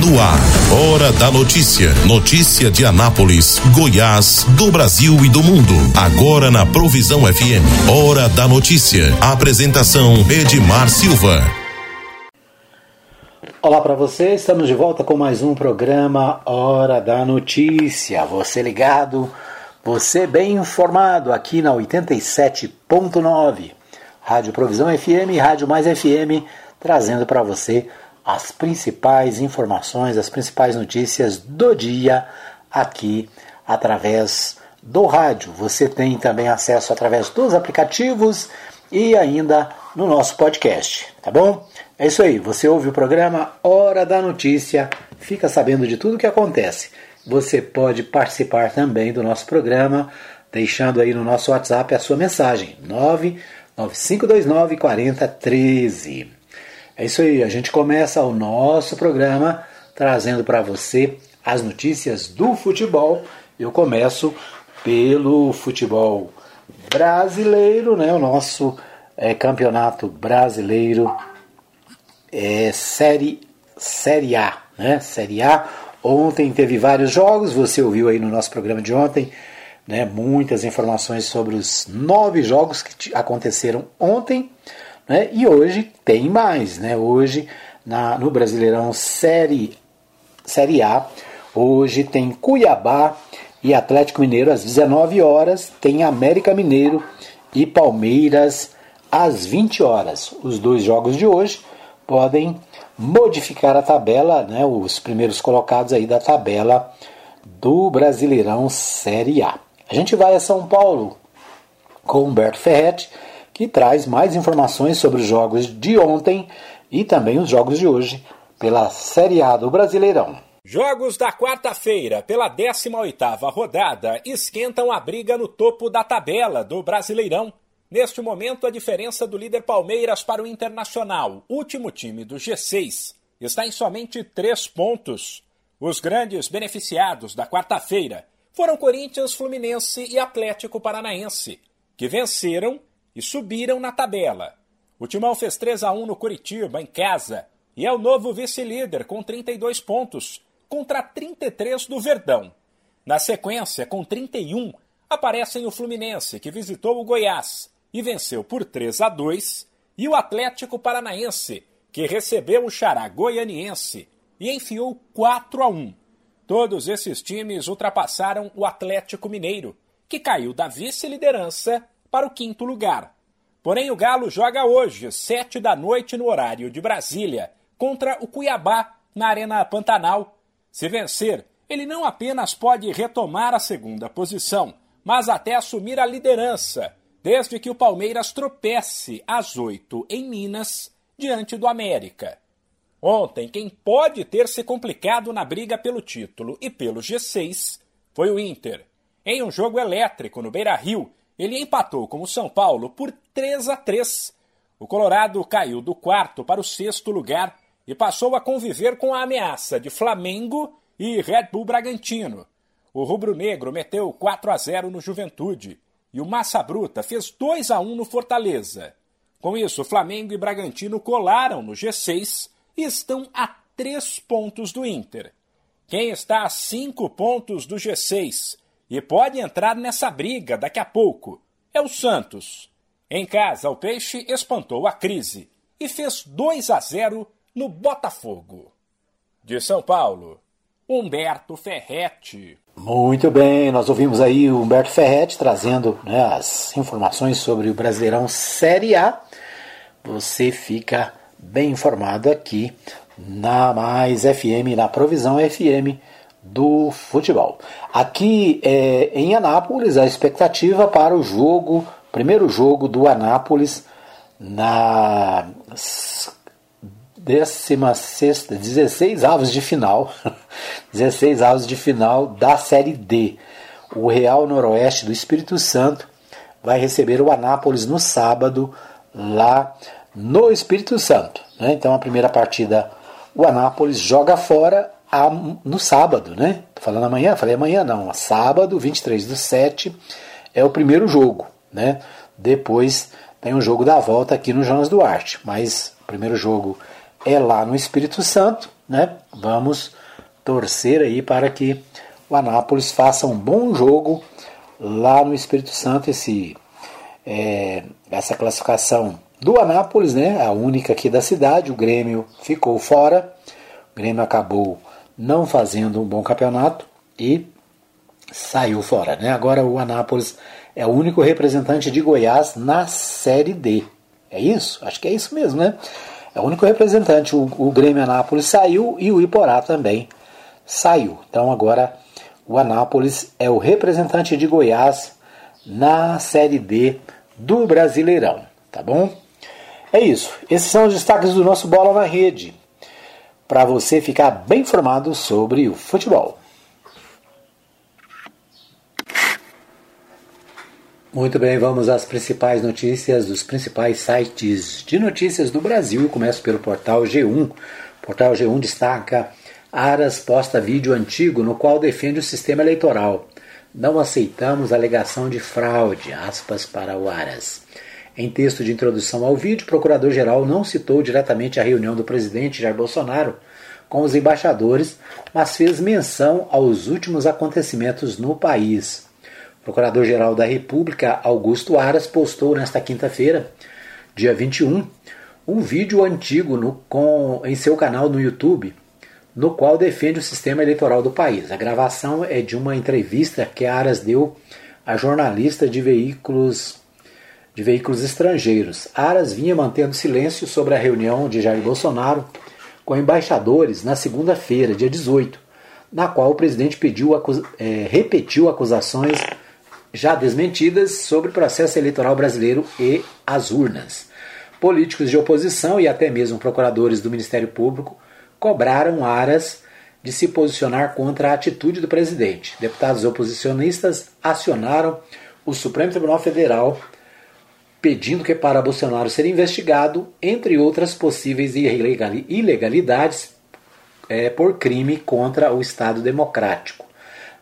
No ar, Hora da Notícia. Notícia de Anápolis, Goiás, do Brasil e do mundo. Agora na Provisão FM. Hora da Notícia. Apresentação Edmar Silva. Olá para você, estamos de volta com mais um programa Hora da Notícia. Você ligado, você bem informado aqui na 87.9. Rádio Provisão FM, Rádio Mais FM, trazendo para você as principais informações, as principais notícias do dia aqui através do rádio. Você tem também acesso através dos aplicativos e ainda no nosso podcast, tá bom? É isso aí, você ouve o programa Hora da Notícia, fica sabendo de tudo o que acontece. Você pode participar também do nosso programa, deixando aí no nosso WhatsApp a sua mensagem, 99529 4013. É isso aí, a gente começa o nosso programa trazendo para você as notícias do futebol. Eu começo pelo futebol brasileiro, né? O nosso é, campeonato brasileiro é série série A, né? Série A. Ontem teve vários jogos. Você ouviu aí no nosso programa de ontem, né? Muitas informações sobre os nove jogos que aconteceram ontem. Né? E hoje tem mais, né? Hoje na, no Brasileirão Série, Série A, hoje tem Cuiabá e Atlético Mineiro às 19 horas, tem América Mineiro e Palmeiras às 20 horas. Os dois jogos de hoje podem modificar a tabela, né? Os primeiros colocados aí da tabela do Brasileirão Série A. A gente vai a São Paulo com Humberto Ferretti que traz mais informações sobre os jogos de ontem e também os jogos de hoje pela Série A do Brasileirão. Jogos da quarta-feira, pela 18ª rodada, esquentam a briga no topo da tabela do Brasileirão. Neste momento, a diferença do líder Palmeiras para o Internacional, último time do G6, está em somente três pontos. Os grandes beneficiados da quarta-feira foram Corinthians, Fluminense e Atlético Paranaense, que venceram e subiram na tabela. O Timão fez 3 a 1 no Curitiba, em casa, e é o novo vice-líder com 32 pontos, contra 33 do Verdão. Na sequência, com 31, aparecem o Fluminense, que visitou o Goiás e venceu por 3 a 2, e o Atlético Paranaense, que recebeu o Xará Goianiense e enfiou 4 a 1. Todos esses times ultrapassaram o Atlético Mineiro, que caiu da vice-liderança para o quinto lugar. Porém, o Galo joga hoje, sete da noite no horário de Brasília, contra o Cuiabá, na Arena Pantanal. Se vencer, ele não apenas pode retomar a segunda posição, mas até assumir a liderança, desde que o Palmeiras tropece às oito em Minas, diante do América. Ontem, quem pode ter se complicado na briga pelo título e pelo G6 foi o Inter. Em um jogo elétrico no Beira Rio, ele empatou com o São Paulo por 3 a 3. O Colorado caiu do quarto para o sexto lugar e passou a conviver com a ameaça de Flamengo e Red Bull Bragantino. O rubro-negro meteu 4 a 0 no Juventude e o Massa Bruta fez 2 a 1 no Fortaleza. Com isso, Flamengo e Bragantino colaram no G6 e estão a 3 pontos do Inter. Quem está a 5 pontos do G6 e pode entrar nessa briga daqui a pouco. É o Santos. Em casa, o Peixe espantou a crise e fez 2 a 0 no Botafogo. De São Paulo, Humberto Ferretti. Muito bem, nós ouvimos aí o Humberto Ferretti trazendo né, as informações sobre o Brasileirão Série A. Você fica bem informado aqui na Mais FM, na Provisão FM do futebol. Aqui é, em Anápolis, a expectativa para o jogo, primeiro jogo do Anápolis na 16, 16 avos de final, 16 avos de final da Série D. O Real Noroeste do Espírito Santo vai receber o Anápolis no sábado, lá no Espírito Santo. Né? Então a primeira partida, o Anápolis joga fora a, no sábado, né? Tô falando amanhã? Falei amanhã não. Sábado, 23 do 7, é o primeiro jogo, né? Depois tem o jogo da volta aqui no Jonas Duarte. Mas o primeiro jogo é lá no Espírito Santo, né? Vamos torcer aí para que o Anápolis faça um bom jogo lá no Espírito Santo. Esse, é, essa classificação do Anápolis, né? A única aqui da cidade. O Grêmio ficou fora. O Grêmio acabou não fazendo um bom campeonato e saiu fora, né? Agora o Anápolis é o único representante de Goiás na Série D. É isso? Acho que é isso mesmo, né? É o único representante. O, o Grêmio Anápolis saiu e o Iporá também saiu. Então agora o Anápolis é o representante de Goiás na Série D do Brasileirão, tá bom? É isso. Esses são os destaques do nosso Bola na Rede. Para você ficar bem informado sobre o futebol. Muito bem, vamos às principais notícias dos principais sites de notícias do Brasil. Eu começo pelo portal G1. O portal G1 destaca Aras posta vídeo antigo no qual defende o sistema eleitoral. Não aceitamos alegação de fraude, aspas para o Aras. Em texto de introdução ao vídeo, o procurador-geral não citou diretamente a reunião do presidente Jair Bolsonaro com os embaixadores, mas fez menção aos últimos acontecimentos no país. Procurador-Geral da República, Augusto Aras, postou nesta quinta-feira, dia 21, um vídeo antigo no, com, em seu canal no YouTube, no qual defende o sistema eleitoral do país. A gravação é de uma entrevista que Aras deu a jornalista de veículos de veículos estrangeiros. Aras vinha mantendo silêncio sobre a reunião de Jair Bolsonaro com embaixadores na segunda-feira, dia 18, na qual o presidente pediu, é, repetiu acusações já desmentidas sobre o processo eleitoral brasileiro e as urnas. Políticos de oposição e até mesmo procuradores do Ministério Público cobraram Aras de se posicionar contra a atitude do presidente. Deputados oposicionistas acionaram o Supremo Tribunal Federal pedindo que para Bolsonaro ser investigado, entre outras possíveis ilegalidades, é, por crime contra o Estado Democrático.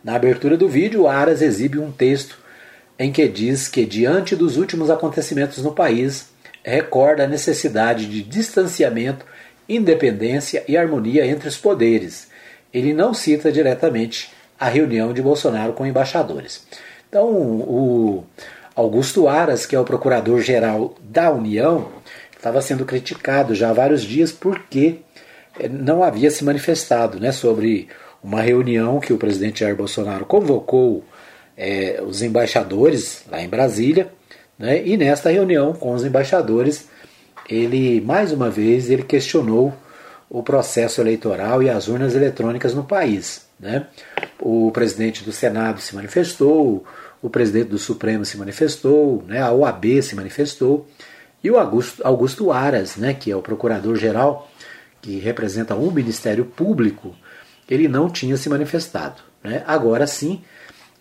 Na abertura do vídeo, Aras exibe um texto em que diz que, diante dos últimos acontecimentos no país, recorda a necessidade de distanciamento, independência e harmonia entre os poderes. Ele não cita diretamente a reunião de Bolsonaro com embaixadores. Então, o Augusto Aras, que é o procurador-geral da União, estava sendo criticado já há vários dias porque eh, não havia se manifestado né, sobre uma reunião que o presidente Jair Bolsonaro convocou é, os embaixadores lá em Brasília, né, e nesta reunião com os embaixadores, ele mais uma vez ele questionou o processo eleitoral e as urnas eletrônicas no país. Né? O presidente do Senado se manifestou, o presidente do Supremo se manifestou, né? a OAB se manifestou, e o Augusto, Augusto Aras, né, que é o procurador-geral, que representa um Ministério Público, ele não tinha se manifestado. Né? Agora sim,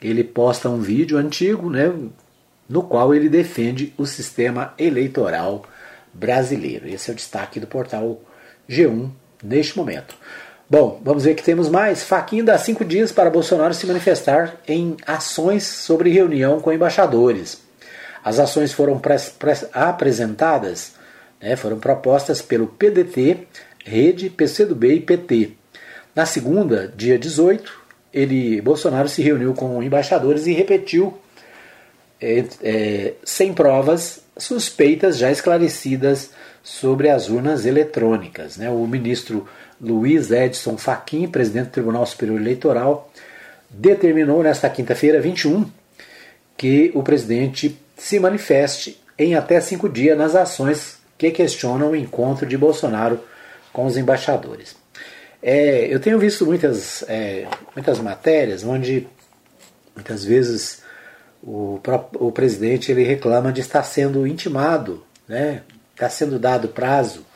ele posta um vídeo antigo, né, no qual ele defende o sistema eleitoral brasileiro. Esse é o destaque do portal G1 neste momento. Bom, vamos ver que temos mais. Faquinha dá cinco dias para Bolsonaro se manifestar em ações sobre reunião com embaixadores. As ações foram apresentadas, né, foram propostas pelo PDT, Rede, PCdoB e PT. Na segunda, dia 18, ele, Bolsonaro se reuniu com embaixadores e repetiu, é, é, sem provas, suspeitas já esclarecidas sobre as urnas eletrônicas. Né? O ministro Luiz Edson Fachin, presidente do Tribunal Superior Eleitoral, determinou nesta quinta-feira, 21, que o presidente se manifeste em até cinco dias nas ações que questionam o encontro de Bolsonaro com os embaixadores. É, eu tenho visto muitas, é, muitas matérias onde muitas vezes o, o presidente ele reclama de estar sendo intimado, né? está sendo dado prazo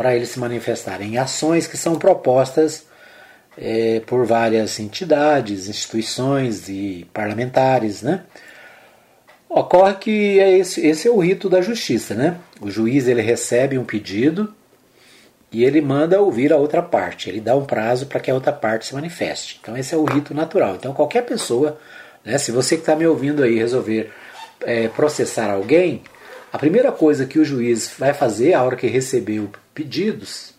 para ele se manifestar em ações que são propostas é, por várias entidades, instituições e parlamentares. Né? Ocorre que é esse, esse é o rito da justiça. Né? O juiz ele recebe um pedido e ele manda ouvir a outra parte. Ele dá um prazo para que a outra parte se manifeste. Então esse é o rito natural. Então qualquer pessoa, né, se você que está me ouvindo aí resolver é, processar alguém, a primeira coisa que o juiz vai fazer a hora que receber pedidos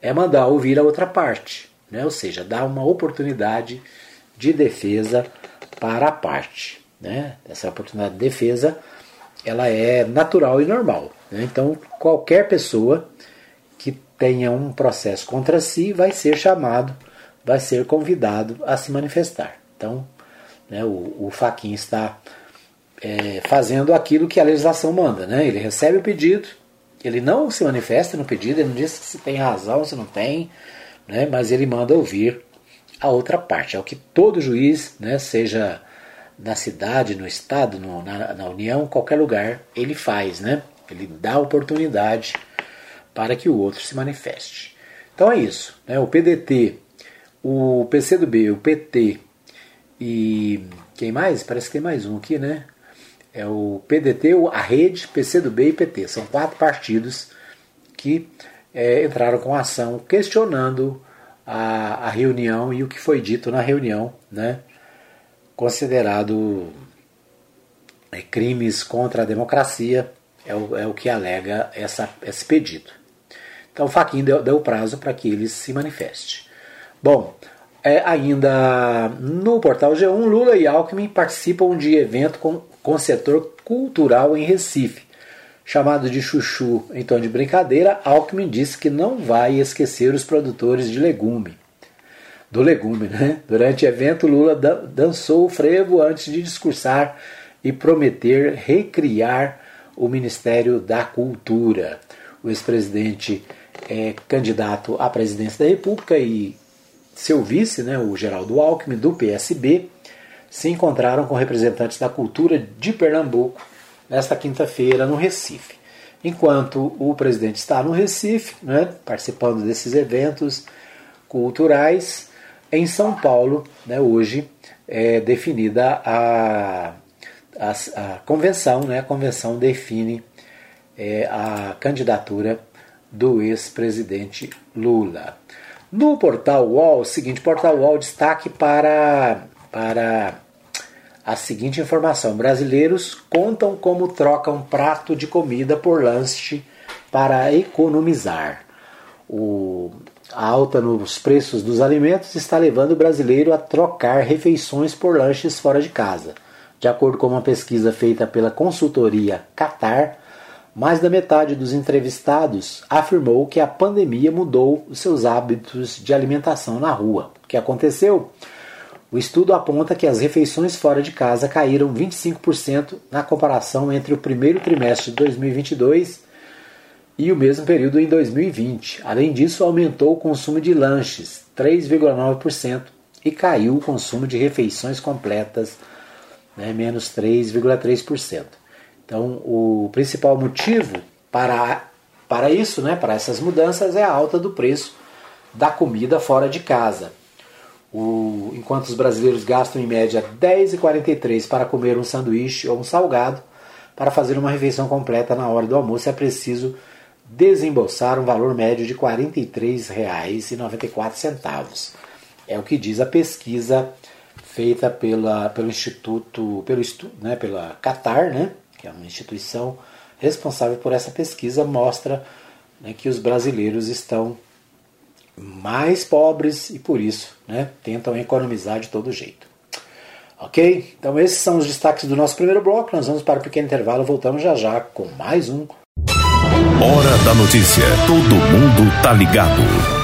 é mandar ouvir a outra parte, né? ou seja, dar uma oportunidade de defesa para a parte. Né? Essa oportunidade de defesa ela é natural e normal. Né? Então, qualquer pessoa que tenha um processo contra si vai ser chamado, vai ser convidado a se manifestar. Então, né, o, o Faquin está é, fazendo aquilo que a legislação manda. Né? Ele recebe o pedido, ele não se manifesta no pedido, ele não diz se tem razão, se não tem, né? mas ele manda ouvir a outra parte. É o que todo juiz, né, seja na cidade, no estado, no, na, na União, qualquer lugar, ele faz. Né? Ele dá oportunidade para que o outro se manifeste. Então é isso. Né? O PDT, o PCdoB, o PT e quem mais? Parece que tem mais um aqui, né? É o PDT, a Rede, PCdoB e PT. São quatro partidos que é, entraram com ação questionando a, a, reunião e o que foi dito na reunião, né? Considerado é, crimes contra a democracia, é o, é o que alega essa, esse pedido. Então, o Faquin deu, deu prazo para que ele se manifeste. Bom, é, ainda no portal G1, Lula e Alckmin participam de evento com, com setor cultural em Recife. Chamado de chuchu em tom de brincadeira, Alckmin disse que não vai esquecer os produtores de legume. Do legume, né? Durante o evento, Lula dançou o frevo antes de discursar e prometer recriar o Ministério da Cultura. O ex-presidente é candidato à presidência da República e seu vice, né, o Geraldo Alckmin, do PSB, se encontraram com representantes da cultura de Pernambuco nesta quinta-feira no Recife. Enquanto o presidente está no Recife, né, participando desses eventos culturais, em São Paulo, né, hoje é definida a, a, a convenção, né, a convenção define é, a candidatura do ex-presidente Lula. No portal UOL, seguinte, portal UOL destaque para, para a seguinte informação: brasileiros contam como trocam prato de comida por lanche para economizar. O, a alta nos preços dos alimentos está levando o brasileiro a trocar refeições por lanches fora de casa. De acordo com uma pesquisa feita pela consultoria Qatar, mais da metade dos entrevistados afirmou que a pandemia mudou os seus hábitos de alimentação na rua. O que aconteceu? O estudo aponta que as refeições fora de casa caíram 25% na comparação entre o primeiro trimestre de 2022 e o mesmo período em 2020. Além disso, aumentou o consumo de lanches, 3,9%, e caiu o consumo de refeições completas, né, menos 3,3%. Então, o principal motivo para, para isso, né, para essas mudanças, é a alta do preço da comida fora de casa. O, enquanto os brasileiros gastam em média R$ 10,43 para comer um sanduíche ou um salgado, para fazer uma refeição completa na hora do almoço é preciso desembolsar um valor médio de R$ 43,94. É o que diz a pesquisa feita pela, pelo Instituto, pelo, né, pela Qatar, né, que é uma instituição responsável por essa pesquisa, mostra né, que os brasileiros estão mais pobres e por isso né, tentam economizar de todo jeito. Ok? Então esses são os destaques do nosso primeiro bloco. Nós vamos para o um pequeno intervalo. Voltamos já já com mais um. Hora da notícia. Todo mundo tá ligado.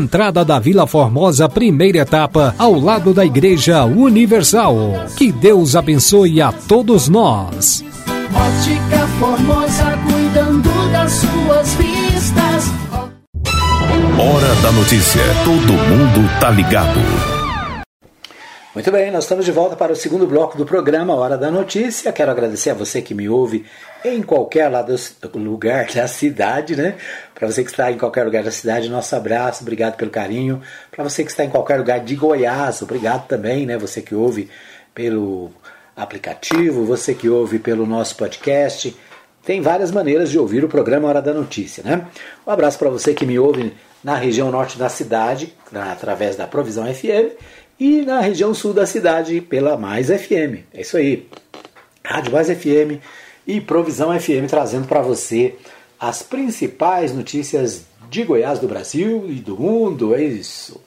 entrada da Vila Formosa, primeira etapa, ao lado da Igreja Universal. Que Deus abençoe a todos nós. Ótica Formosa, cuidando das suas vistas. Hora da notícia. Todo mundo tá ligado. Muito bem, nós estamos de volta para o segundo bloco do programa Hora da Notícia. Quero agradecer a você que me ouve em qualquer lugar da cidade, né? Para você que está em qualquer lugar da cidade, nosso abraço, obrigado pelo carinho. Para você que está em qualquer lugar de Goiás, obrigado também, né? Você que ouve pelo aplicativo, você que ouve pelo nosso podcast. Tem várias maneiras de ouvir o programa Hora da Notícia, né? Um abraço para você que me ouve na região norte da cidade, através da Provisão FM e na região sul da cidade pela Mais FM. É isso aí. Rádio Mais FM e Provisão FM trazendo para você as principais notícias de Goiás, do Brasil e do mundo. É isso.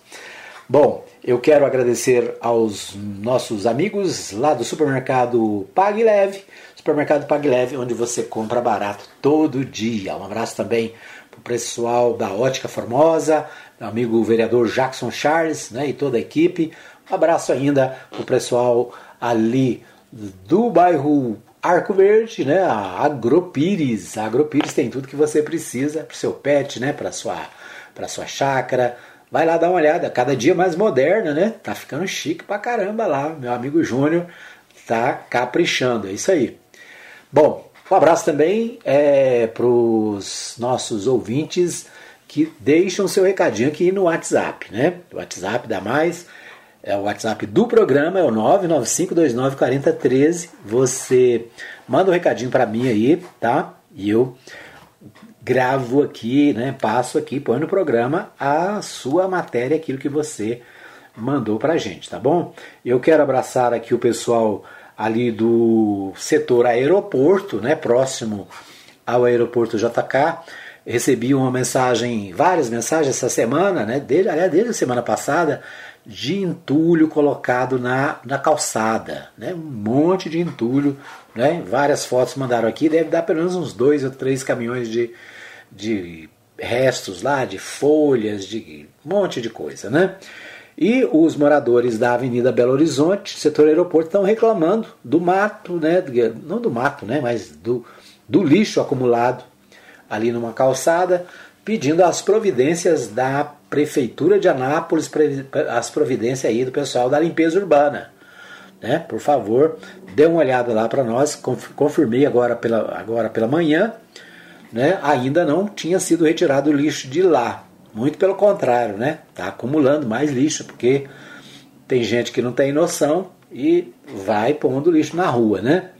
Bom, eu quero agradecer aos nossos amigos lá do supermercado Pague Leve, supermercado Pague Leve, onde você compra barato todo dia. Um abraço também para o pessoal da Ótica Formosa, amigo vereador Jackson Charles né, e toda a equipe. Um abraço ainda para o pessoal ali do bairro Arco Verde, né? A Agropires. A Agropires tem tudo que você precisa para seu pet, né? Para sua para sua chácara. Vai lá dar uma olhada. Cada dia mais moderna, né? Tá ficando chique pra caramba lá. Meu amigo Júnior tá caprichando. É isso aí. Bom, um abraço também é, para os nossos ouvintes que deixam seu recadinho aqui no WhatsApp, né? O WhatsApp dá mais é o WhatsApp do programa, é o 995294013. Você manda um recadinho para mim aí, tá? E eu gravo aqui, né? Passo aqui, põe no programa a sua matéria, aquilo que você mandou pra gente, tá bom? Eu quero abraçar aqui o pessoal ali do setor aeroporto, né? Próximo ao aeroporto JK. Recebi uma mensagem, várias mensagens essa semana, né? Desde, aliás, desde a semana passada, de entulho colocado na, na calçada, né? um monte de entulho, né? várias fotos mandaram aqui, deve dar pelo menos uns dois ou três caminhões de, de restos lá, de folhas, de um monte de coisa. Né? E os moradores da Avenida Belo Horizonte, setor aeroporto, estão reclamando do mato, né? não do mato, né? mas do, do lixo acumulado ali numa calçada, pedindo as providências da Prefeitura de Anápolis, as providências aí do pessoal da limpeza urbana. Né? Por favor, dê uma olhada lá para nós. Confirmei agora pela, agora pela manhã. Né? Ainda não tinha sido retirado o lixo de lá. Muito pelo contrário, né? Está acumulando mais lixo, porque tem gente que não tem noção e vai pondo lixo na rua, né?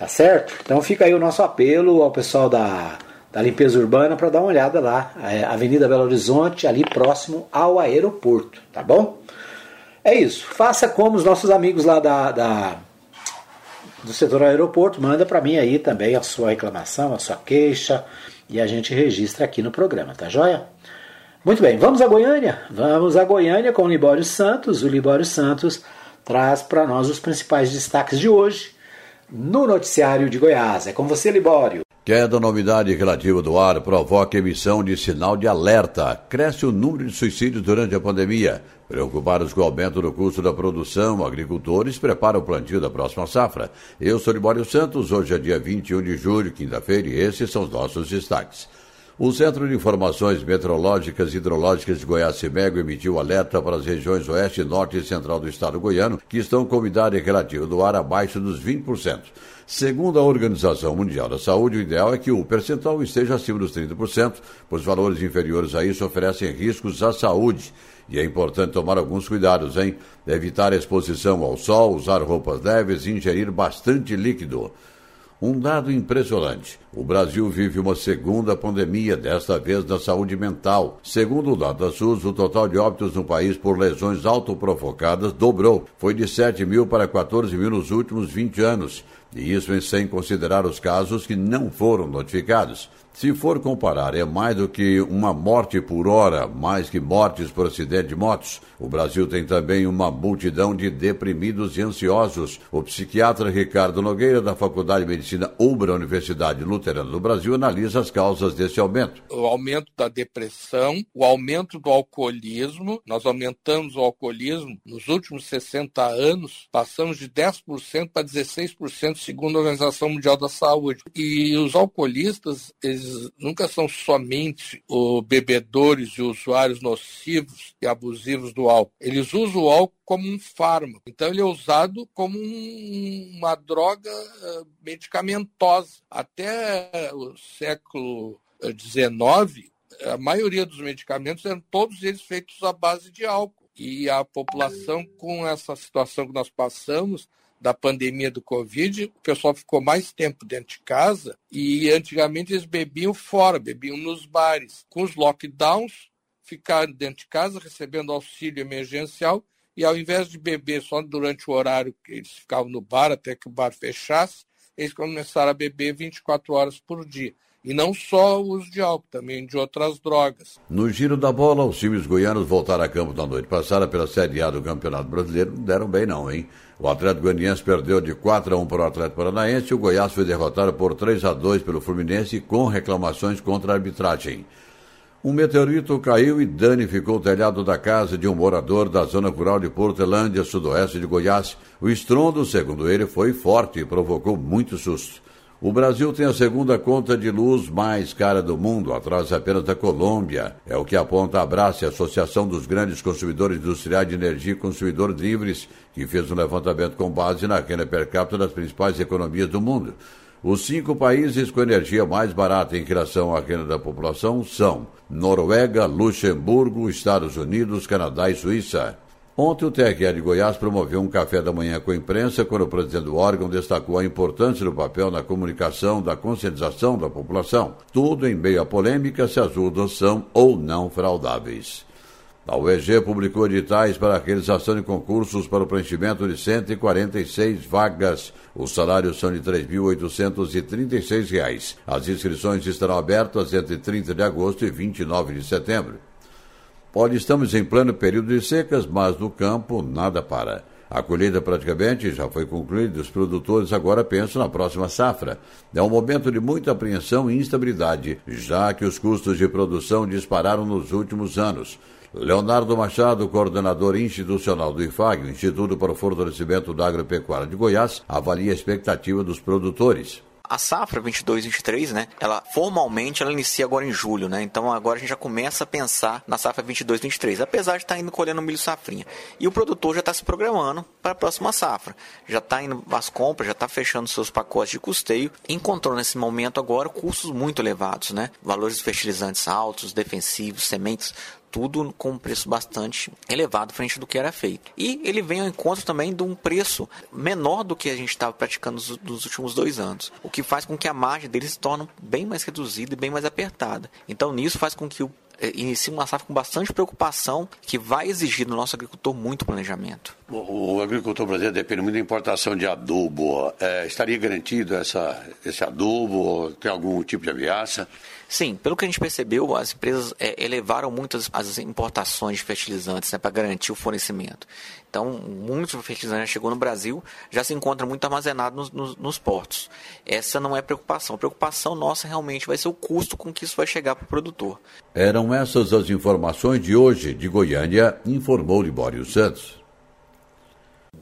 Tá certo? Então fica aí o nosso apelo ao pessoal da da limpeza urbana para dar uma olhada lá, é, Avenida Belo Horizonte, ali próximo ao aeroporto, tá bom? É isso. Faça como os nossos amigos lá da, da do setor aeroporto, manda para mim aí também a sua reclamação, a sua queixa e a gente registra aqui no programa, tá joia? Muito bem, vamos a Goiânia? Vamos a Goiânia com o Libório Santos. O Libório Santos traz para nós os principais destaques de hoje no noticiário de Goiás. É com você, Libório. Queda na umidade relativa do ar provoca emissão de sinal de alerta. Cresce o número de suicídios durante a pandemia. Preocupados com o aumento do custo da produção, agricultores preparam o plantio da próxima safra. Eu sou Libório Santos, hoje é dia 21 de julho, quinta-feira, e esses são os nossos destaques. O Centro de Informações Meteorológicas e Hidrológicas de Goiás, CIMEGO, emitiu alerta para as regiões oeste, norte e central do estado goiano, que estão com umidade relativa do ar abaixo dos 20%. Segundo a Organização Mundial da Saúde, o ideal é que o percentual esteja acima dos 30%, pois valores inferiores a isso oferecem riscos à saúde. E é importante tomar alguns cuidados, hein? Evitar a exposição ao sol, usar roupas leves e ingerir bastante líquido. Um dado impressionante: o Brasil vive uma segunda pandemia, desta vez na saúde mental. Segundo o DataSUS, o total de óbitos no país por lesões autoprovocadas dobrou. Foi de 7 mil para 14 mil nos últimos 20 anos. E isso sem considerar os casos que não foram notificados. Se for comparar, é mais do que uma morte por hora, mais que mortes por acidente de motos. O Brasil tem também uma multidão de deprimidos e ansiosos. O psiquiatra Ricardo Nogueira, da Faculdade de Medicina Ubra Universidade Luterana do Brasil, analisa as causas desse aumento. O aumento da depressão, o aumento do alcoolismo. Nós aumentamos o alcoolismo nos últimos 60 anos, passamos de 10% para 16%, segundo a Organização Mundial da Saúde. E os alcoolistas, eles eles nunca são somente os bebedores e usuários nocivos e abusivos do álcool. Eles usam o álcool como um fármaco. Então ele é usado como um, uma droga eh, medicamentosa. Até o século XIX, a maioria dos medicamentos eram todos eles feitos à base de álcool. E a população, com essa situação que nós passamos, da pandemia do Covid, o pessoal ficou mais tempo dentro de casa e antigamente eles bebiam fora, bebiam nos bares. Com os lockdowns, ficaram dentro de casa recebendo auxílio emergencial e ao invés de beber só durante o horário que eles ficavam no bar até que o bar fechasse, eles começaram a beber 24 horas por dia. E não só o uso de álcool, também de outras drogas. No giro da bola, os times goianos voltaram a campo na noite passada pela Série A do Campeonato Brasileiro. Não deram bem não, hein? O Atlético Goianiense perdeu de 4 a 1 para o Atlético Paranaense o Goiás foi derrotado por 3 a 2 pelo Fluminense com reclamações contra a arbitragem. Um meteorito caiu e danificou o telhado da casa de um morador da zona rural de Portelândia, sudoeste de Goiás. O estrondo, segundo ele, foi forte e provocou muito susto. O Brasil tem a segunda conta de luz mais cara do mundo, atrás apenas da Colômbia. É o que aponta a Abrace, a Associação dos Grandes Consumidores Industriais de Energia e Consumidores Livres, que fez um levantamento com base na renda per capita das principais economias do mundo. Os cinco países com energia mais barata em relação à renda da população são Noruega, Luxemburgo, Estados Unidos, Canadá e Suíça. Ontem, o TRE de Goiás promoveu um café da manhã com a imprensa, quando o presidente do órgão destacou a importância do papel na comunicação da conscientização da população, tudo em meio à polêmica se as urnas são ou não fraudáveis. A UEG publicou editais para a realização de concursos para o preenchimento de 146 vagas. Os salários são de R$ 3.836. As inscrições estarão abertas entre 30 de agosto e 29 de setembro. Olha, estamos em pleno período de secas, mas no campo nada para. A colheita praticamente já foi concluída os produtores agora pensam na próxima safra. É um momento de muita apreensão e instabilidade, já que os custos de produção dispararam nos últimos anos. Leonardo Machado, coordenador institucional do IFAG, Instituto para o Fortalecimento da Agropecuária de Goiás, avalia a expectativa dos produtores a safra 22-23, né? Ela formalmente ela inicia agora em julho, né? Então agora a gente já começa a pensar na safra 22-23, apesar de estar tá indo colhendo milho safrinha. E o produtor já está se programando para a próxima safra. Já está indo as compras, já está fechando seus pacotes de custeio. Encontrou nesse momento agora custos muito elevados, né? Valores de fertilizantes altos, defensivos, sementes tudo com um preço bastante elevado frente do que era feito. E ele vem ao encontro também de um preço menor do que a gente estava praticando nos, últimos dois anos, o que faz com que a margem dele se torne bem mais reduzida e bem mais apertada. Então, nisso faz com que o é, inicia uma safra com bastante preocupação que vai exigir do nosso agricultor muito planejamento. O, o agricultor brasileiro depende muito da importação de adubo. É, estaria garantido essa, esse adubo? Tem algum tipo de ameaça? Sim, pelo que a gente percebeu, as empresas é, elevaram muito as, as, importações de fertilizantes né, para garantir o fornecimento. Então, muito fertilizante já chegou no Brasil, já se encontra muito armazenado nos, nos, nos, portos. Essa não é preocupação. A preocupação nossa realmente vai ser o custo com que isso vai chegar para o produtor. Eram essas as informações de hoje de Goiânia, informou Libório Santos.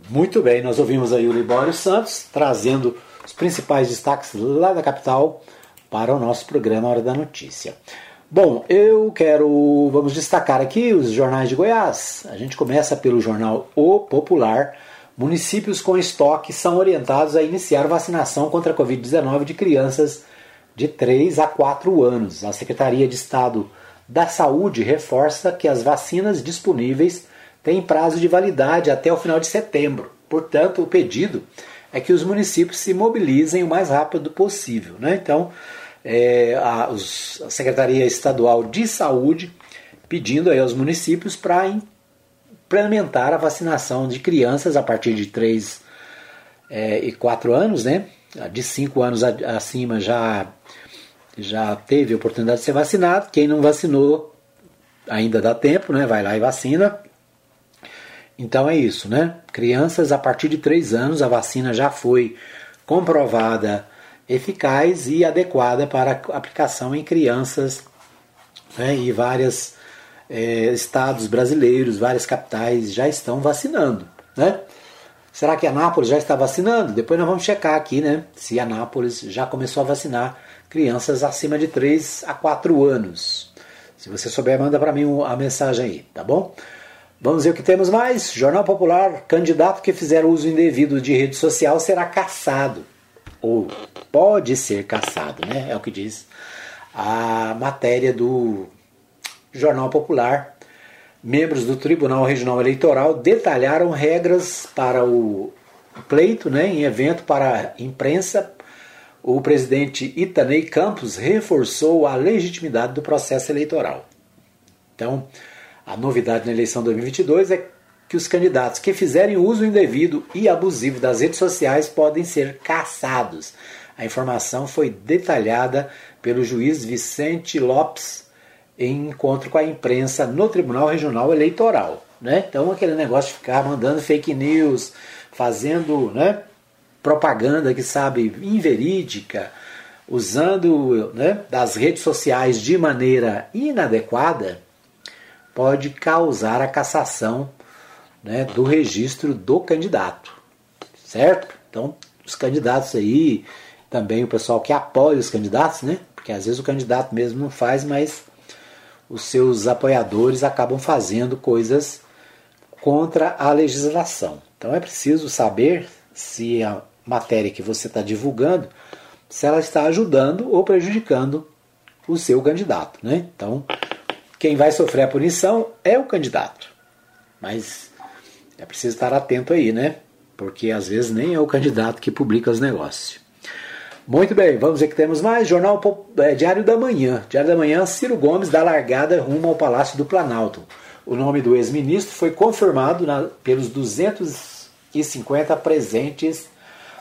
Muito bem, nós ouvimos aí o Libório Santos trazendo os principais destaques lá da capital para o nosso programa Hora da Notícia. Bom, eu quero. Vamos destacar aqui os jornais de Goiás. A gente começa pelo jornal O Popular. Municípios com estoque são orientados a iniciar vacinação contra a Covid-19 de crianças de 3 a 4 anos. A Secretaria de Estado da Saúde reforça que as vacinas disponíveis têm prazo de validade até o final de setembro. Portanto, o pedido é que os municípios se mobilizem o mais rápido possível. Né? Então, é, a, os, a Secretaria Estadual de Saúde pedindo aí aos municípios para implementar a vacinação de crianças a partir de 3 é, e 4 anos, né? De 5 anos acima já, já teve oportunidade de ser vacinado. Quem não vacinou ainda dá tempo, né? Vai lá e vacina. Então é isso, né? Crianças a partir de 3 anos, a vacina já foi comprovada eficaz e adequada para aplicação em crianças né? e vários é, estados brasileiros, várias capitais já estão vacinando, né? Será que Anápolis já está vacinando? Depois nós vamos checar aqui, né? Se Anápolis já começou a vacinar crianças acima de 3 a 4 anos. Se você souber, manda para mim a mensagem aí, tá bom? Vamos ver o que temos mais. Jornal Popular: candidato que fizer uso indevido de rede social será caçado. Ou pode ser caçado, né? É o que diz a matéria do Jornal Popular membros do Tribunal Regional Eleitoral detalharam regras para o pleito, né, em evento para a imprensa. O presidente Itanei Campos reforçou a legitimidade do processo eleitoral. Então, a novidade na eleição 2022 é que os candidatos que fizerem uso indevido e abusivo das redes sociais podem ser caçados. A informação foi detalhada pelo juiz Vicente Lopes em encontro com a imprensa no Tribunal Regional Eleitoral. Né? Então, aquele negócio de ficar mandando fake news, fazendo né, propaganda que sabe inverídica, usando né, das redes sociais de maneira inadequada, pode causar a cassação né, do registro do candidato. Certo? Então, os candidatos aí, também o pessoal que apoia os candidatos, né? Porque às vezes o candidato mesmo não faz, mas os seus apoiadores acabam fazendo coisas contra a legislação. Então é preciso saber se a matéria que você está divulgando, se ela está ajudando ou prejudicando o seu candidato. Né? Então, quem vai sofrer a punição é o candidato. Mas é preciso estar atento aí, né? Porque às vezes nem é o candidato que publica os negócios. Muito bem, vamos ver que temos mais. Jornal é, Diário da Manhã. Diário da Manhã, Ciro Gomes dá largada rumo ao Palácio do Planalto. O nome do ex-ministro foi confirmado na, pelos 250 presentes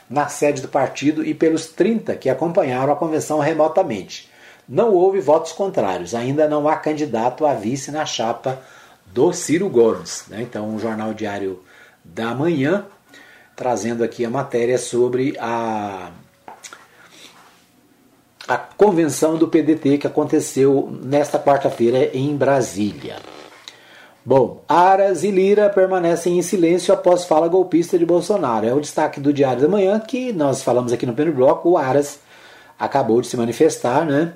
na sede do partido e pelos 30 que acompanharam a convenção remotamente. Não houve votos contrários, ainda não há candidato a vice na chapa do Ciro Gomes. Né? Então, o Jornal Diário da Manhã trazendo aqui a matéria sobre a a convenção do PDT que aconteceu nesta quarta-feira em Brasília. Bom, Aras e Lira permanecem em silêncio após fala golpista de Bolsonaro. É o destaque do Diário da Manhã que nós falamos aqui no primeiro bloco. O Aras acabou de se manifestar, né?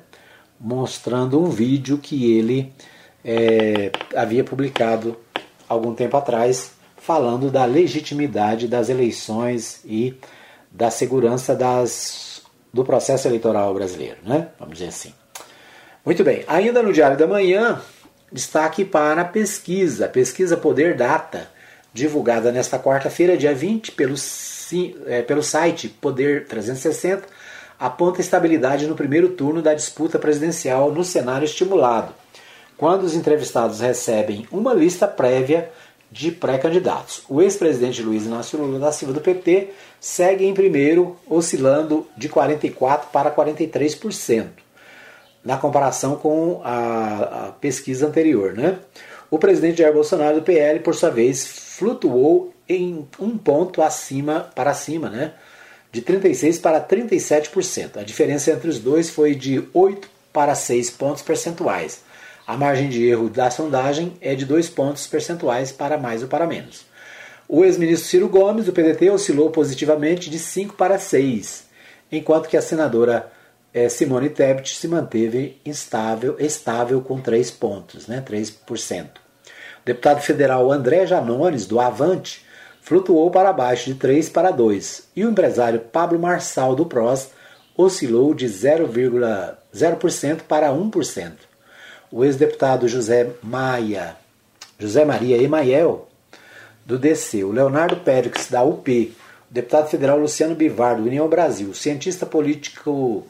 Mostrando um vídeo que ele é, havia publicado algum tempo atrás, falando da legitimidade das eleições e da segurança das do processo eleitoral brasileiro, né? Vamos dizer assim. Muito bem, ainda no Diário da Manhã, destaque para a pesquisa, pesquisa Poder Data, divulgada nesta quarta-feira, dia 20, pelo, é, pelo site Poder 360, aponta estabilidade no primeiro turno da disputa presidencial no cenário estimulado, quando os entrevistados recebem uma lista prévia de pré-candidatos. O ex-presidente Luiz Inácio Lula da Silva do PT segue em primeiro, oscilando de 44% para 43%, na comparação com a, a pesquisa anterior. Né? O presidente Jair Bolsonaro do PL, por sua vez, flutuou em um ponto acima para cima, né? de 36% para 37%. A diferença entre os dois foi de 8 para 6 pontos percentuais. A margem de erro da sondagem é de 2 pontos percentuais para mais ou para menos. O ex-ministro Ciro Gomes, do PDT, oscilou positivamente de 5 para 6, enquanto que a senadora eh, Simone Tebet se manteve instável, estável com 3 pontos, né, 3%. O deputado federal André Janones, do Avante, flutuou para baixo de 3 para 2, e o empresário Pablo Marçal, do PROS, oscilou de 0,0% para 1% o ex-deputado José Maia, José Maria Emael, do DC, o Leonardo Pérez, da UP, deputado federal Luciano Bivar, do União Brasil, cientista político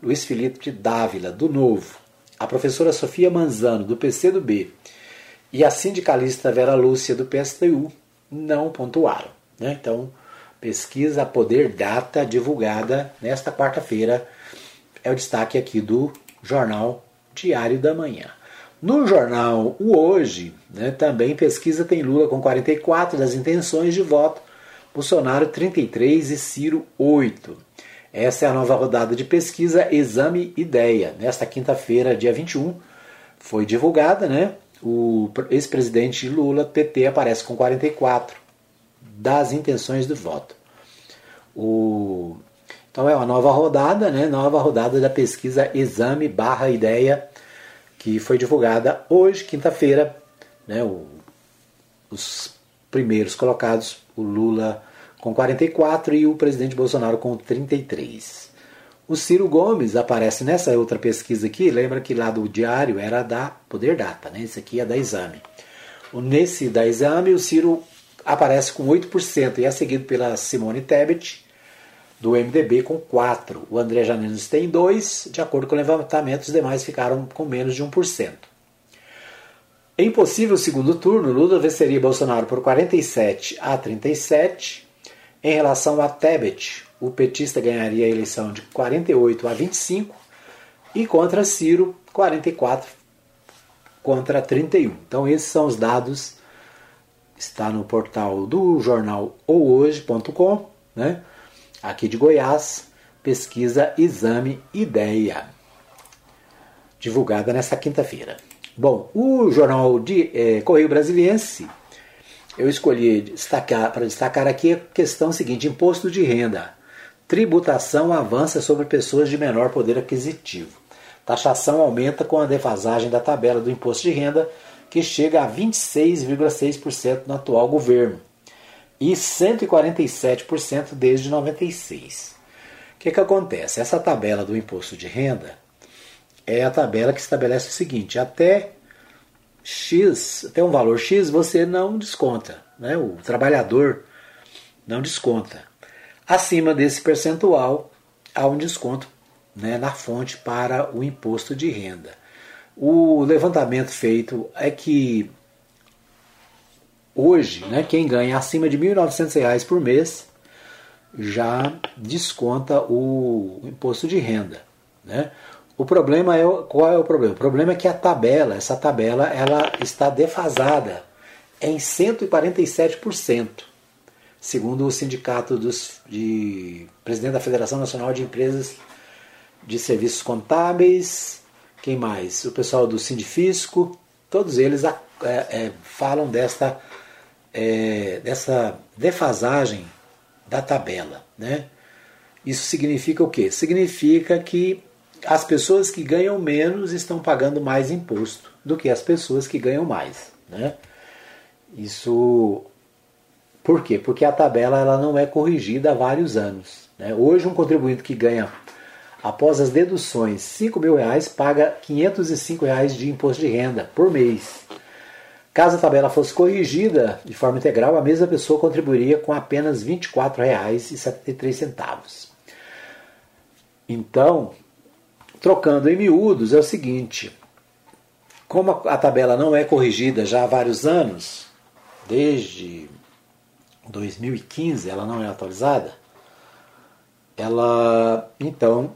Luiz Felipe Dávila, do Novo, a professora Sofia Manzano, do PCdoB, e a sindicalista Vera Lúcia, do PSTU, não pontuaram. Né? Então, pesquisa Poder Data divulgada nesta quarta-feira é o destaque aqui do jornal Diário da Manhã. No jornal O Hoje, né, também pesquisa tem Lula com 44 das intenções de voto, Bolsonaro 33 e Ciro 8. Essa é a nova rodada de pesquisa Exame Ideia. Nesta quinta-feira, dia 21, foi divulgada, né? O ex-presidente Lula, PT, aparece com 44 das intenções do voto. O... Então é uma nova rodada, né? Nova rodada da pesquisa Exame barra Ideia, que foi divulgada hoje, quinta-feira, né? O... Os primeiros colocados, o Lula com 44 e o presidente Bolsonaro com 33. O Ciro Gomes aparece nessa outra pesquisa aqui, lembra que lá do diário era da Poder Data, né? Esse aqui é da Exame. Nesse da Exame, o Ciro aparece com 8% e é seguido pela Simone Tebet, do MDB, com 4%. O André Janinos tem 2%, de acordo com o levantamento, os demais ficaram com menos de 1%. Em possível segundo turno, Lula venceria Bolsonaro por 47 a 37 em relação a Tebet, o petista ganharia a eleição de 48 a 25 e contra Ciro, 44 contra 31. Então esses são os dados, está no portal do jornal ouhoje.com, né? Aqui de Goiás, pesquisa Exame Ideia, divulgada nesta quinta-feira. Bom, o jornal de eh, Correio Brasiliense eu escolhi destacar, para destacar aqui a questão seguinte: imposto de renda. Tributação avança sobre pessoas de menor poder aquisitivo. Taxação aumenta com a defasagem da tabela do imposto de renda, que chega a 26,6% no atual governo e 147% desde 96. O que, que acontece? Essa tabela do imposto de renda é a tabela que estabelece o seguinte: até X, até um valor X, você não desconta. Né? O trabalhador não desconta. Acima desse percentual, há um desconto né, na fonte para o imposto de renda. O levantamento feito é que hoje, né, quem ganha acima de R$ 1.900 por mês já desconta o imposto de renda. Né? O problema é qual é o problema? O problema é que a tabela, essa tabela, ela está defasada em 147%, segundo o sindicato dos de presidente da Federação Nacional de Empresas de Serviços Contábeis, quem mais? O pessoal do Sindifisco, todos eles é, é, falam desta, é, dessa defasagem da tabela, né? Isso significa o quê? Significa que as pessoas que ganham menos estão pagando mais imposto do que as pessoas que ganham mais. Né? Isso por quê? Porque a tabela ela não é corrigida há vários anos. Né? Hoje um contribuinte que ganha após as deduções 5 mil reais paga 505 reais de imposto de renda por mês. Caso a tabela fosse corrigida de forma integral, a mesma pessoa contribuiria com apenas R$ 24,73. Então, Trocando em miúdos, é o seguinte: como a tabela não é corrigida já há vários anos, desde 2015 ela não é atualizada, ela então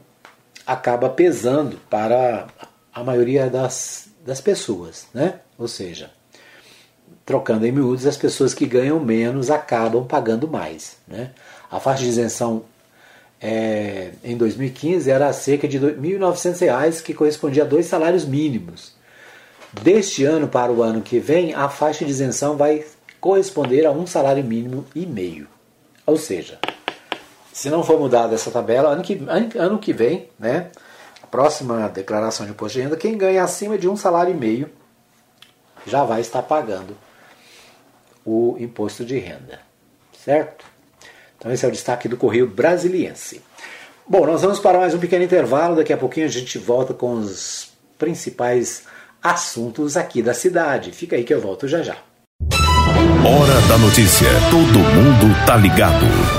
acaba pesando para a maioria das, das pessoas, né? Ou seja, trocando em miúdos, as pessoas que ganham menos acabam pagando mais, né? A faixa de isenção é, em 2015 era cerca de R$ 1.900, que correspondia a dois salários mínimos. Deste ano para o ano que vem, a faixa de isenção vai corresponder a um salário mínimo e meio. Ou seja, se não for mudada essa tabela, ano que, ano que vem, né, a próxima declaração de imposto de renda, quem ganha acima de um salário e meio já vai estar pagando o imposto de renda. Certo? Então esse é o destaque do Correio Brasiliense. Bom, nós vamos para mais um pequeno intervalo. Daqui a pouquinho a gente volta com os principais assuntos aqui da cidade. Fica aí que eu volto já já. Hora da notícia. Todo mundo tá ligado.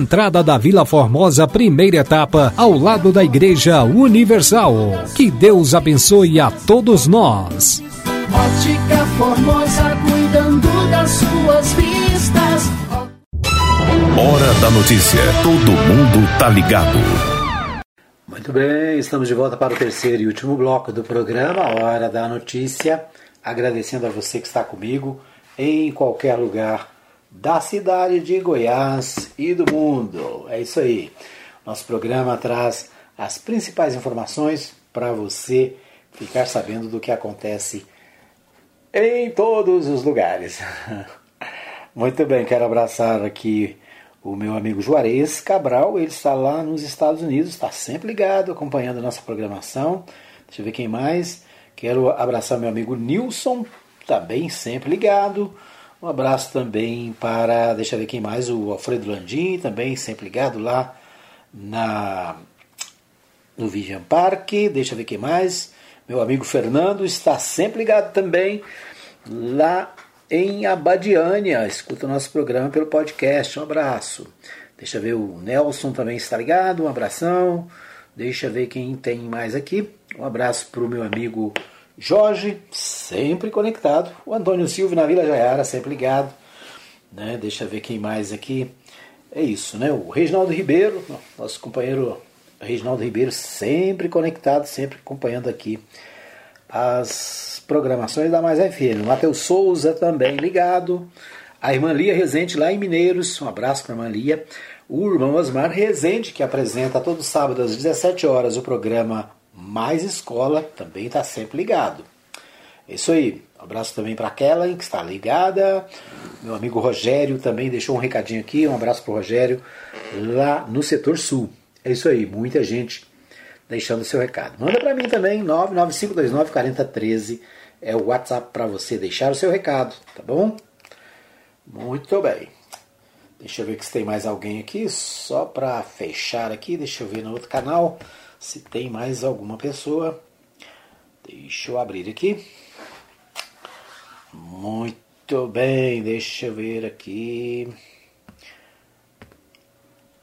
entrada da Vila Formosa, primeira etapa, ao lado da Igreja Universal. Que Deus abençoe a todos nós. Ótica Formosa, cuidando das suas vistas. Hora da notícia. Todo mundo tá ligado. Muito bem, estamos de volta para o terceiro e último bloco do programa, Hora da Notícia. Agradecendo a você que está comigo em qualquer lugar da cidade de Goiás e do mundo. É isso aí. Nosso programa traz as principais informações para você ficar sabendo do que acontece em todos os lugares. Muito bem, quero abraçar aqui o meu amigo Juarez Cabral, ele está lá nos Estados Unidos, está sempre ligado, acompanhando a nossa programação. Deixa eu ver quem mais. Quero abraçar meu amigo Nilson, também sempre ligado. Um abraço também para, deixa eu ver quem mais, o Alfredo Landim, também sempre ligado lá na no Vision Park. Deixa eu ver quem mais. Meu amigo Fernando está sempre ligado também lá em Abadiânia. Escuta o nosso programa pelo podcast. Um abraço. Deixa eu ver, o Nelson também está ligado. Um abração. Deixa eu ver quem tem mais aqui. Um abraço para o meu amigo Jorge, sempre conectado. O Antônio Silva na Vila Jaiara, sempre ligado. Né? Deixa eu ver quem mais aqui. É isso, né? O Reginaldo Ribeiro, nosso companheiro Reginaldo Ribeiro, sempre conectado, sempre acompanhando aqui as programações da Mais FM. Matheus Souza também ligado. A irmã Lia Rezende lá em Mineiros. Um abraço para a irmã Lia. O irmão Osmar Rezende, que apresenta todo sábado às 17 horas o programa Mais Escola, também está sempre ligado. É isso aí. Um abraço também para aquela que está ligada. Meu amigo Rogério também deixou um recadinho aqui. Um abraço para o Rogério lá no setor sul. É isso aí. Muita gente deixando seu recado. Manda para mim também, 995294013 é o WhatsApp para você deixar o seu recado, tá bom? Muito bem. Deixa eu ver se tem mais alguém aqui, só para fechar aqui, deixa eu ver no outro canal se tem mais alguma pessoa. Deixa eu abrir aqui. Muito bem, deixa eu ver aqui.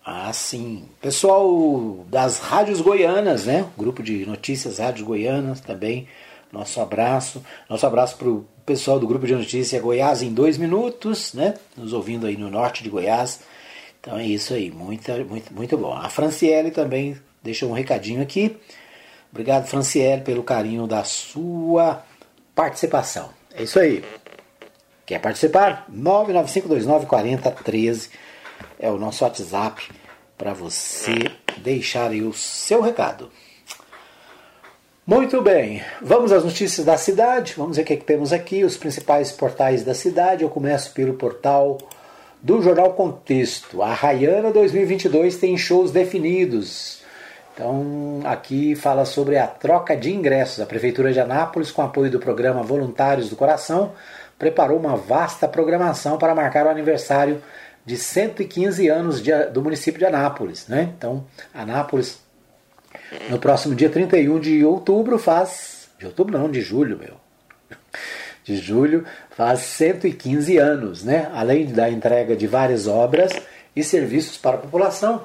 Ah, sim. Pessoal das rádios goianas, né? Grupo de notícias Rádios Goianas também. Nosso abraço. Nosso abraço para o pessoal do grupo de notícias Goiás em dois minutos, né? Nos ouvindo aí no norte de Goiás. Então é isso aí. Muito, muito, muito bom. A Franciele também deixou um recadinho aqui. Obrigado, Franciele, pelo carinho da sua participação. É isso aí. Quer participar? 995294013 é o nosso WhatsApp para você deixar aí o seu recado. Muito bem, vamos às notícias da cidade. Vamos ver o que, é que temos aqui, os principais portais da cidade. Eu começo pelo portal do Jornal Contexto. A Rayana 2022 tem shows definidos. Então, aqui fala sobre a troca de ingressos. A Prefeitura de Anápolis, com apoio do programa Voluntários do Coração, preparou uma vasta programação para marcar o aniversário de 115 anos de, do município de Anápolis. Né? Então, Anápolis, no próximo dia 31 de outubro, faz. De outubro não, de julho, meu. De julho, faz 115 anos, né? Além da entrega de várias obras e serviços para a população.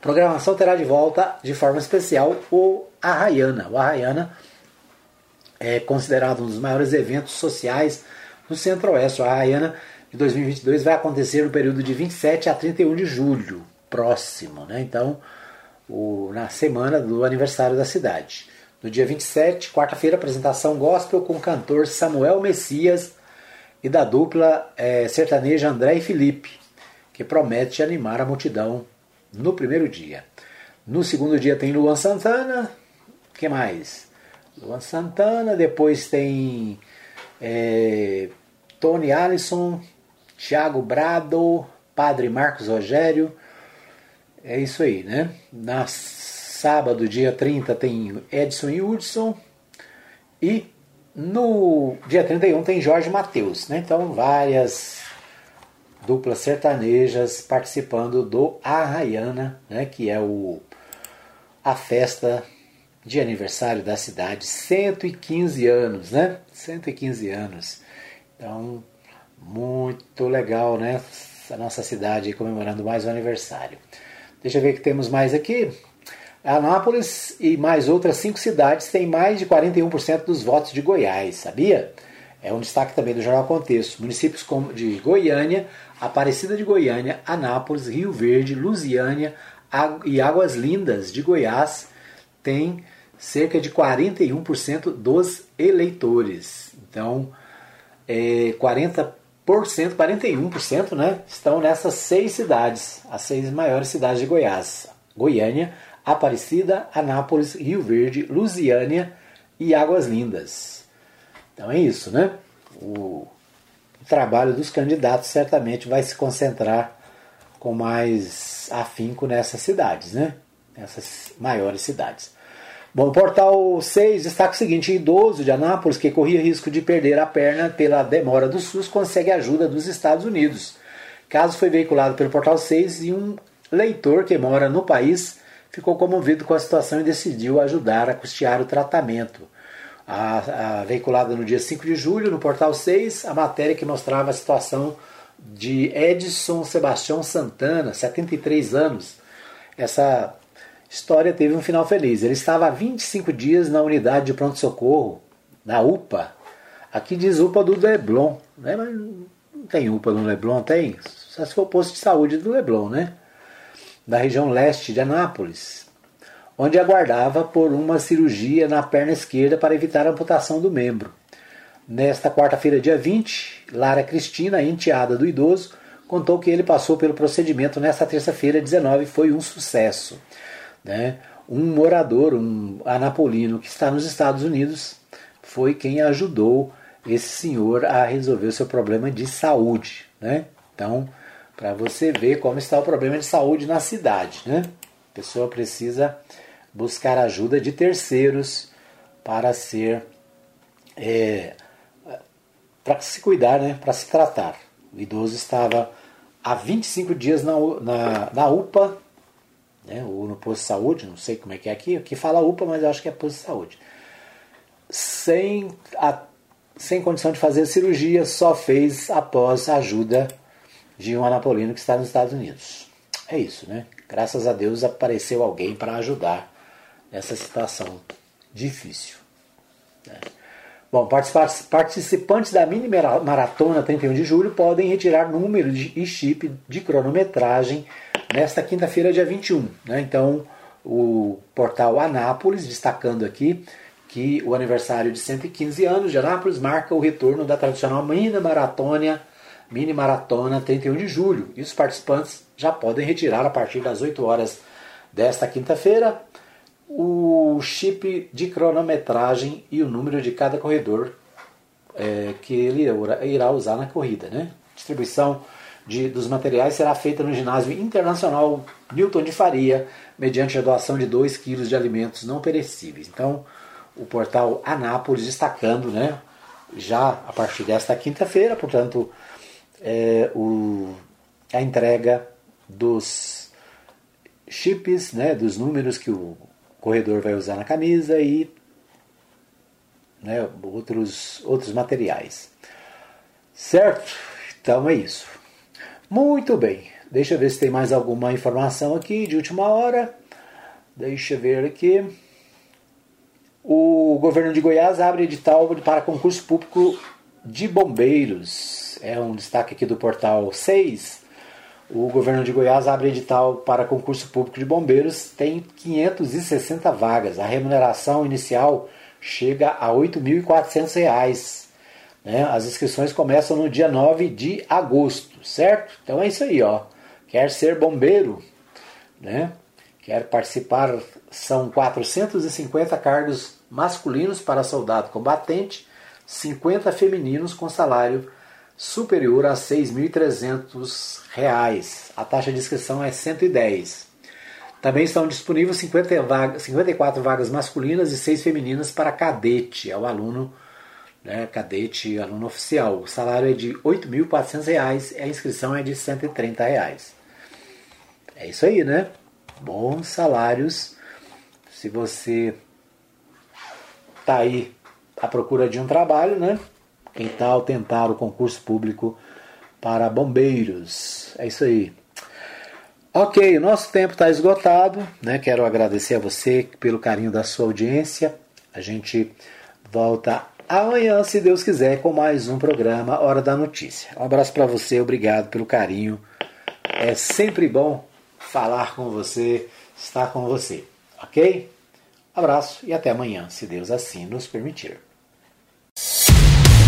Programação terá de volta de forma especial o Arraiana. O Arraiana é considerado um dos maiores eventos sociais no Centro-Oeste. O Arraiana de 2022 vai acontecer no período de 27 a 31 de julho próximo, né? Então, o, na semana do aniversário da cidade. No dia 27, quarta-feira, apresentação gospel com o cantor Samuel Messias e da dupla é, sertaneja André e Felipe, que promete animar a multidão no primeiro dia. No segundo dia tem Luan Santana, que mais? Luan Santana, depois tem é, Tony Allison, Thiago Brado, Padre Marcos Rogério. É isso aí, né? Na sábado, dia 30, tem Edson e Hudson. E no dia 31 tem Jorge Matheus, né? Então, várias duplas sertanejas participando do Arraiana, né? Que é o, a festa de aniversário da cidade. 115 anos, né? 115 anos. Então, muito legal, né? A nossa cidade comemorando mais um aniversário. Deixa eu ver o que temos mais aqui. Anápolis e mais outras cinco cidades têm mais de 41% dos votos de Goiás, sabia? É um destaque também do Jornal Contexto. Municípios como de Goiânia, Aparecida de Goiânia, Anápolis, Rio Verde, Lusiânia e Águas Lindas de Goiás têm cerca de 41% dos eleitores. Então, é, 40 41%, né, estão nessas seis cidades, as seis maiores cidades de Goiás: Goiânia, Aparecida, Anápolis, Rio Verde, Lusiânia e Águas Lindas. Então é isso, né? O, trabalho dos candidatos certamente vai se concentrar com mais afinco nessas cidades, né? Nessas maiores cidades. Bom, o portal 6 destaca o seguinte: idoso de Anápolis que corria risco de perder a perna pela demora do SUS consegue ajuda dos Estados Unidos. Caso foi veiculado pelo portal 6 e um leitor que mora no país ficou comovido com a situação e decidiu ajudar a custear o tratamento. A, a, veiculada no dia 5 de julho no portal 6, a matéria que mostrava a situação de Edson Sebastião Santana, 73 anos. Essa história teve um final feliz. Ele estava há 25 dias na unidade de pronto-socorro, na UPA. Aqui diz UPA do Leblon, né? mas não tem UPA no Leblon, tem? Só se for posto de saúde do Leblon, né? Da região leste de Anápolis, onde aguardava por uma cirurgia na perna esquerda para evitar a amputação do membro. Nesta quarta-feira, dia 20, Lara Cristina, enteada do idoso, contou que ele passou pelo procedimento nesta terça-feira, 19, e foi um sucesso. Né? Um morador, um anapolino que está nos Estados Unidos, foi quem ajudou esse senhor a resolver o seu problema de saúde. Né? Então, para você ver como está o problema de saúde na cidade. Né? A pessoa precisa buscar ajuda de terceiros para ser. É, para se cuidar, né? para se tratar. O idoso estava há 25 dias na, na, na UPA né, ou no posto de saúde, não sei como é que é aqui, aqui fala UPA, mas eu acho que é posto de saúde, sem, a, sem condição de fazer cirurgia, só fez após a ajuda de um anapolino que está nos Estados Unidos. É isso, né? Graças a Deus apareceu alguém para ajudar nessa situação difícil. Né? Bom, participantes da mini maratona 31 de julho podem retirar número de, e chip de cronometragem nesta quinta-feira, dia 21. Né? Então, o portal Anápolis, destacando aqui que o aniversário de 115 anos de Anápolis marca o retorno da tradicional mini maratona, mini maratona 31 de julho. E os participantes já podem retirar a partir das 8 horas desta quinta-feira o chip de cronometragem e o número de cada corredor é, que ele irá usar na corrida. Né? Distribuição de, dos materiais será feita no ginásio internacional Newton de Faria, mediante a doação de 2 kg de alimentos não perecíveis. Então, o portal Anápolis destacando né, já a partir desta quinta-feira, portanto, é, o, a entrega dos chips, né, dos números que o corredor vai usar na camisa e né, outros, outros materiais. Certo? Então é isso. Muito bem. Deixa eu ver se tem mais alguma informação aqui de última hora. Deixa eu ver aqui. O governo de Goiás abre edital para concurso público de bombeiros. É um destaque aqui do portal 6. O governo de Goiás abre edital para concurso público de bombeiros, tem 560 vagas. A remuneração inicial chega a R$ 8.400. Né? As inscrições começam no dia 9 de agosto, certo? Então é isso aí, ó. Quer ser bombeiro, né? Quer participar, são 450 cargos masculinos para soldado combatente, 50 femininos com salário superior a R$ 6.300. A taxa de inscrição é 110. Também estão disponíveis 50 vagas, 54 vagas masculinas e 6 femininas para cadete, é o aluno né, cadete, aluno oficial. O salário é de R$ 8.400 e a inscrição é de 130 reais. É isso aí, né? Bons salários. Se você está aí à procura de um trabalho, né? Quem tal tentar o concurso público para bombeiros? É isso aí. Ok, nosso tempo está esgotado, né? Quero agradecer a você pelo carinho da sua audiência. A gente volta amanhã, se Deus quiser, com mais um programa Hora da Notícia. Um abraço para você, obrigado pelo carinho. É sempre bom falar com você, estar com você, ok? Abraço e até amanhã, se Deus assim nos permitir.